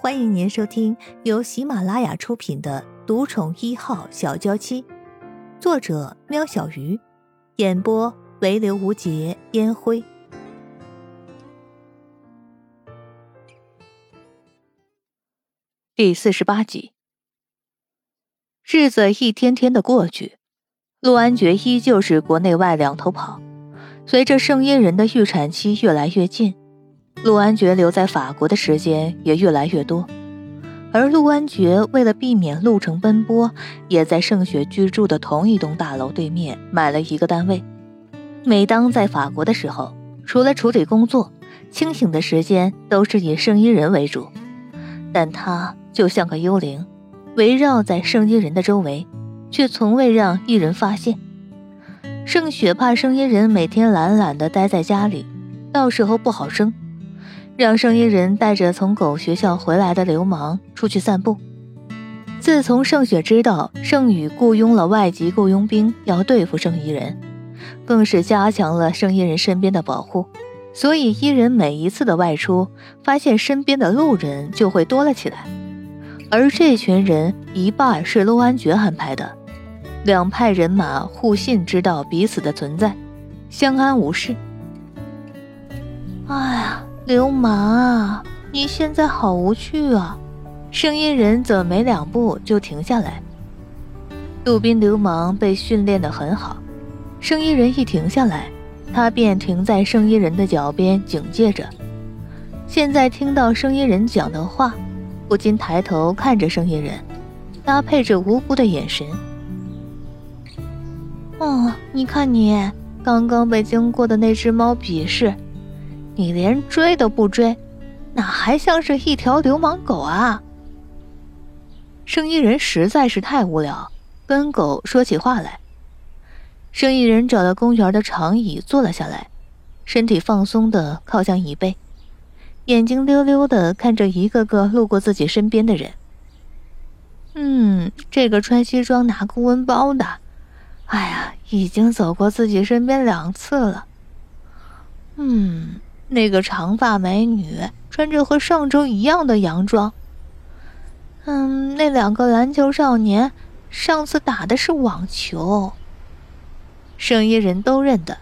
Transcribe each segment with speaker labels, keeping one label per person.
Speaker 1: 欢迎您收听由喜马拉雅出品的《独宠一号小娇妻》，作者：喵小鱼，演播：唯刘无节烟灰。第四十八集，日子一天天的过去，陆安觉依旧是国内外两头跑。随着圣婴人的预产期越来越近。陆安觉留在法国的时间也越来越多，而陆安觉为了避免路程奔波，也在盛雪居住的同一栋大楼对面买了一个单位。每当在法国的时候，除了处理工作，清醒的时间都是以圣衣人为主。但他就像个幽灵，围绕在圣衣人的周围，却从未让一人发现。盛雪怕圣衣人每天懒懒地待在家里，到时候不好生。让圣衣人带着从狗学校回来的流氓出去散步。自从盛雪知道盛宇雇佣了外籍雇佣兵要对付圣衣人，更是加强了圣衣人身边的保护。所以伊人每一次的外出，发现身边的路人就会多了起来。而这群人一半是陆安觉安排的，两派人马互信，知道彼此的存在，相安无事。哎呀！流氓啊！你现在好无趣啊！声音人怎么没两步就停下来？杜宾流氓被训练得很好，声音人一停下来，他便停在声音人的脚边警戒着。现在听到声音人讲的话，不禁抬头看着声音人，搭配着无辜的眼神。哦，你看你刚刚被经过的那只猫鄙视。你连追都不追，哪还像是一条流氓狗啊？生意人实在是太无聊，跟狗说起话来。生意人找到公园的长椅坐了下来，身体放松的靠向椅背，眼睛溜溜的看着一个个路过自己身边的人。嗯，这个穿西装拿公文包的，哎呀，已经走过自己身边两次了。嗯。那个长发美女穿着和上周一样的洋装。嗯，那两个篮球少年上次打的是网球。圣衣人都认得。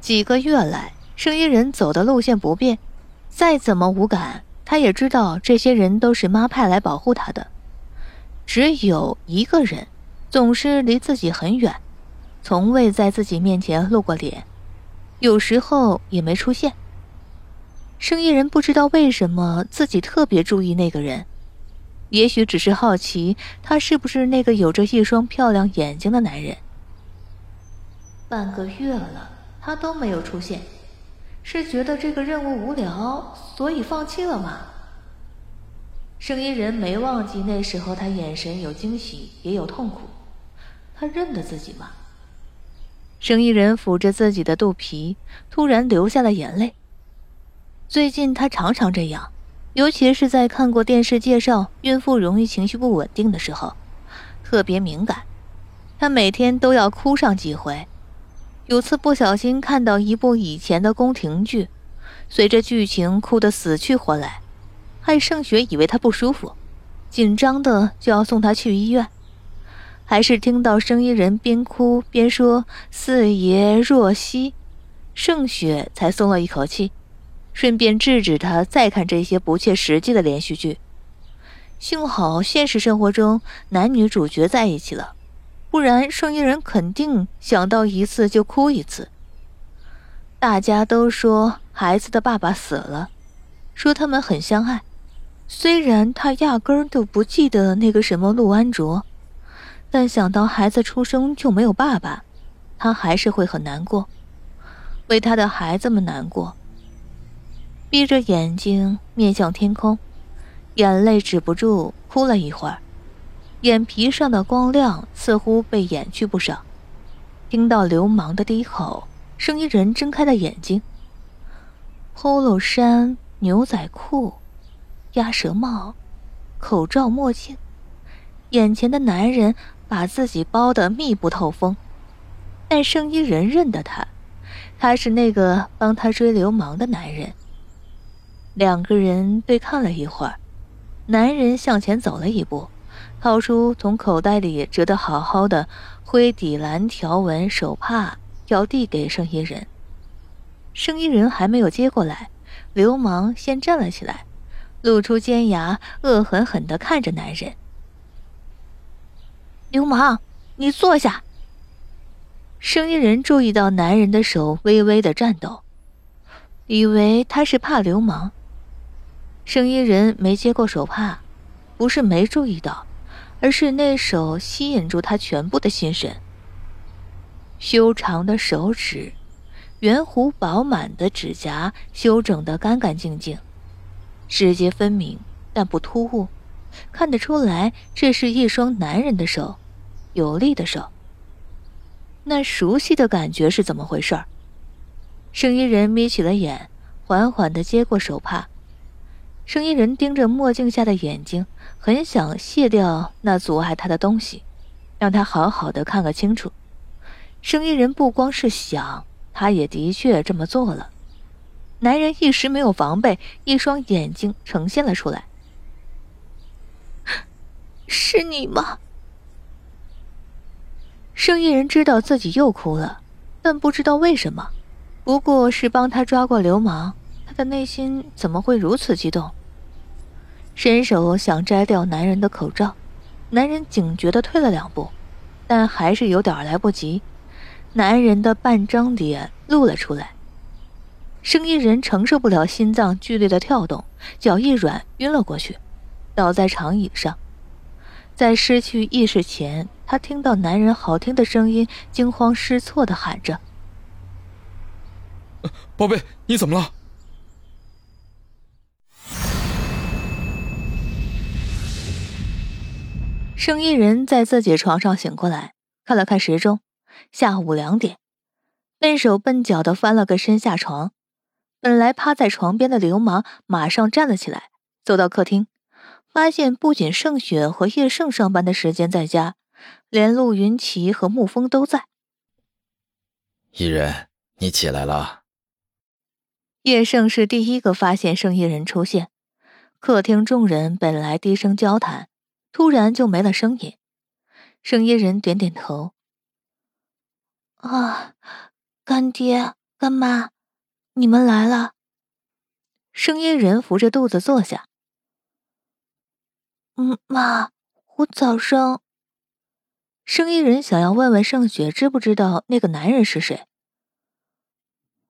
Speaker 1: 几个月来，圣衣人走的路线不变，再怎么无感，他也知道这些人都是妈派来保护他的。只有一个人，总是离自己很远，从未在自己面前露过脸，有时候也没出现。生意人不知道为什么自己特别注意那个人，也许只是好奇他是不是那个有着一双漂亮眼睛的男人。半个月了，他都没有出现，是觉得这个任务无聊，所以放弃了吗？生意人没忘记那时候他眼神有惊喜，也有痛苦，他认得自己吗？生意人抚着自己的肚皮，突然流下了眼泪。最近她常常这样，尤其是在看过电视介绍孕妇容易情绪不稳定的时候，特别敏感。她每天都要哭上几回。有次不小心看到一部以前的宫廷剧，随着剧情哭得死去活来，害盛雪以为她不舒服，紧张的就要送她去医院。还是听到声音人边哭边说“四爷若曦”，盛雪才松了一口气。顺便制止他再看这些不切实际的连续剧。幸好现实生活中男女主角在一起了，不然生意人肯定想到一次就哭一次。大家都说孩子的爸爸死了，说他们很相爱。虽然他压根儿都不记得那个什么陆安卓，但想到孩子出生就没有爸爸，他还是会很难过，为他的孩子们难过。闭着眼睛面向天空，眼泪止不住哭了一会儿，眼皮上的光亮似乎被掩去不少。听到流氓的低吼，声音人睁开了眼睛。polo 衫、牛仔裤、鸭舌帽、口罩、墨镜，眼前的男人把自己包得密不透风，但声音人认得他，他是那个帮他追流氓的男人。两个人对看了一会儿，男人向前走了一步，掏出从口袋里折得好好的灰底蓝条纹手帕，要递给生意人。生意人还没有接过来，流氓先站了起来，露出尖牙，恶狠狠地看着男人。流氓，你坐下。生意人注意到男人的手微微的颤抖，以为他是怕流氓。生意人没接过手帕，不是没注意到，而是那手吸引住他全部的心神。修长的手指，圆弧饱满的指甲，修整得干干净净，指节分明但不突兀，看得出来这是一双男人的手，有力的手。那熟悉的感觉是怎么回事儿？生意人眯起了眼，缓缓的接过手帕。生意人盯着墨镜下的眼睛，很想卸掉那阻碍他的东西，让他好好的看个清楚。生意人不光是想，他也的确这么做了。男人一时没有防备，一双眼睛呈现了出来。是你吗？生意人知道自己又哭了，但不知道为什么。不过是帮他抓过流氓，他的内心怎么会如此激动？伸手想摘掉男人的口罩，男人警觉的退了两步，但还是有点来不及。男人的半张脸露了出来。生意人承受不了心脏剧烈的跳动，脚一软晕了过去，倒在长椅上。在失去意识前。他听到男人好听的声音，惊慌失措的喊着：“
Speaker 2: 宝贝，你怎么了？”
Speaker 1: 生意人在自己床上醒过来，看了看时钟，下午两点，笨手笨脚的翻了个身下床。本来趴在床边的流氓马上站了起来，走到客厅，发现不仅盛雪和叶盛上班的时间在家。连陆云奇和沐风都在。
Speaker 3: 伊人，你起来了。
Speaker 1: 叶盛是第一个发现盛一人出现。客厅众人本来低声交谈，突然就没了声音。盛一人点点头。啊，干爹干妈，你们来了。盛一人扶着肚子坐下。嗯，妈，我早上。生意人想要问问盛雪知不知道那个男人是谁。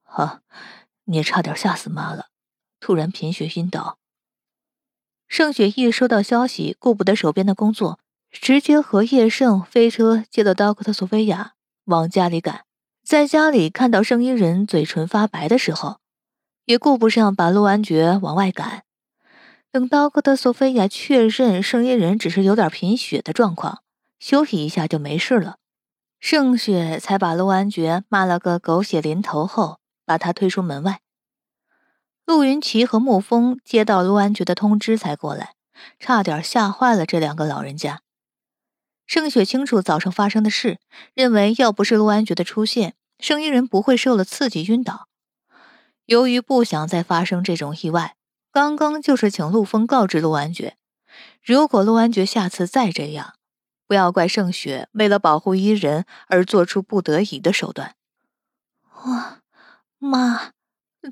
Speaker 1: 啊，你差点吓死妈了，突然贫血晕倒。盛雪一收到消息，顾不得手边的工作，直接和叶盛飞车接到刀克特索菲亚，往家里赶。在家里看到生意人嘴唇发白的时候，也顾不上把陆安觉往外赶。等刀克特索菲亚确认生意人只是有点贫血的状况。休息一下就没事了，盛雪才把陆安觉骂了个狗血淋头后，把他推出门外。陆云奇和沐风接到陆安觉的通知才过来，差点吓坏了这两个老人家。盛雪清楚早上发生的事，认为要不是陆安觉的出现，生意人不会受了刺激晕倒。由于不想再发生这种意外，刚刚就是请陆风告知陆安觉，如果陆安觉下次再这样。不要怪盛雪为了保护伊人而做出不得已的手段。哇，妈，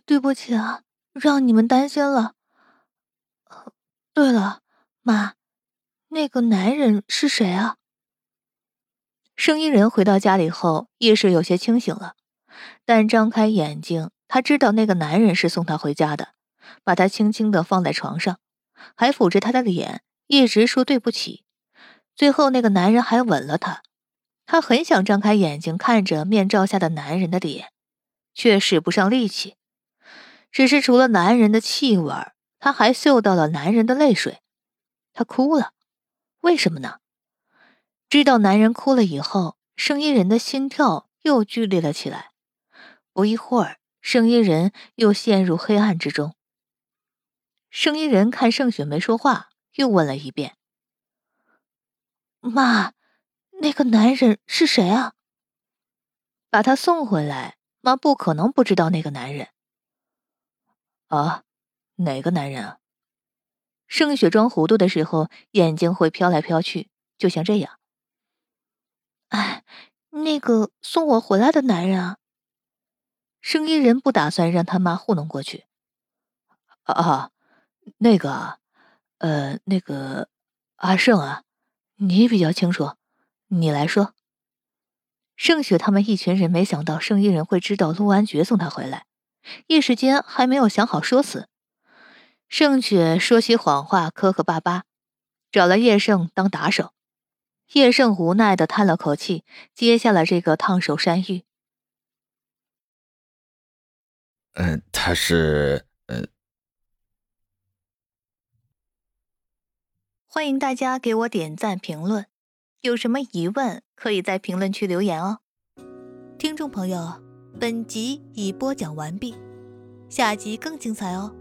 Speaker 1: 对不起啊，让你们担心了。对了，妈，那个男人是谁啊？生意人回到家里后，意识有些清醒了，但张开眼睛，他知道那个男人是送他回家的，把他轻轻的放在床上，还抚着他的脸，一直说对不起。最后，那个男人还吻了她。她很想张开眼睛看着面罩下的男人的脸，却使不上力气。只是除了男人的气味，她还嗅到了男人的泪水。她哭了，为什么呢？知道男人哭了以后，声音人的心跳又剧烈了起来。不一会儿，生意人又陷入黑暗之中。声音人看盛雪没说话，又问了一遍。妈，那个男人是谁啊？把他送回来，妈不可能不知道那个男人。
Speaker 3: 啊，哪个男人啊？
Speaker 1: 盛雪装糊涂的时候，眼睛会飘来飘去，就像这样。哎，那个送我回来的男人啊。生意人不打算让他妈糊弄过去。
Speaker 2: 啊，那个，呃，那个阿胜啊，你比较清楚，你来说。
Speaker 1: 盛雪他们一群人没想到生意人会知道陆安觉送他回来，一时间还没有想好说辞。盛雪说起谎话，磕磕巴巴，找了叶盛当打手。叶盛无奈的叹了口气，接下了这个烫手山芋。
Speaker 3: 嗯，他是呃。
Speaker 1: 欢迎大家给我点赞评论。有什么疑问，可以在评论区留言哦。听众朋友，本集已播讲完毕，下集更精彩哦。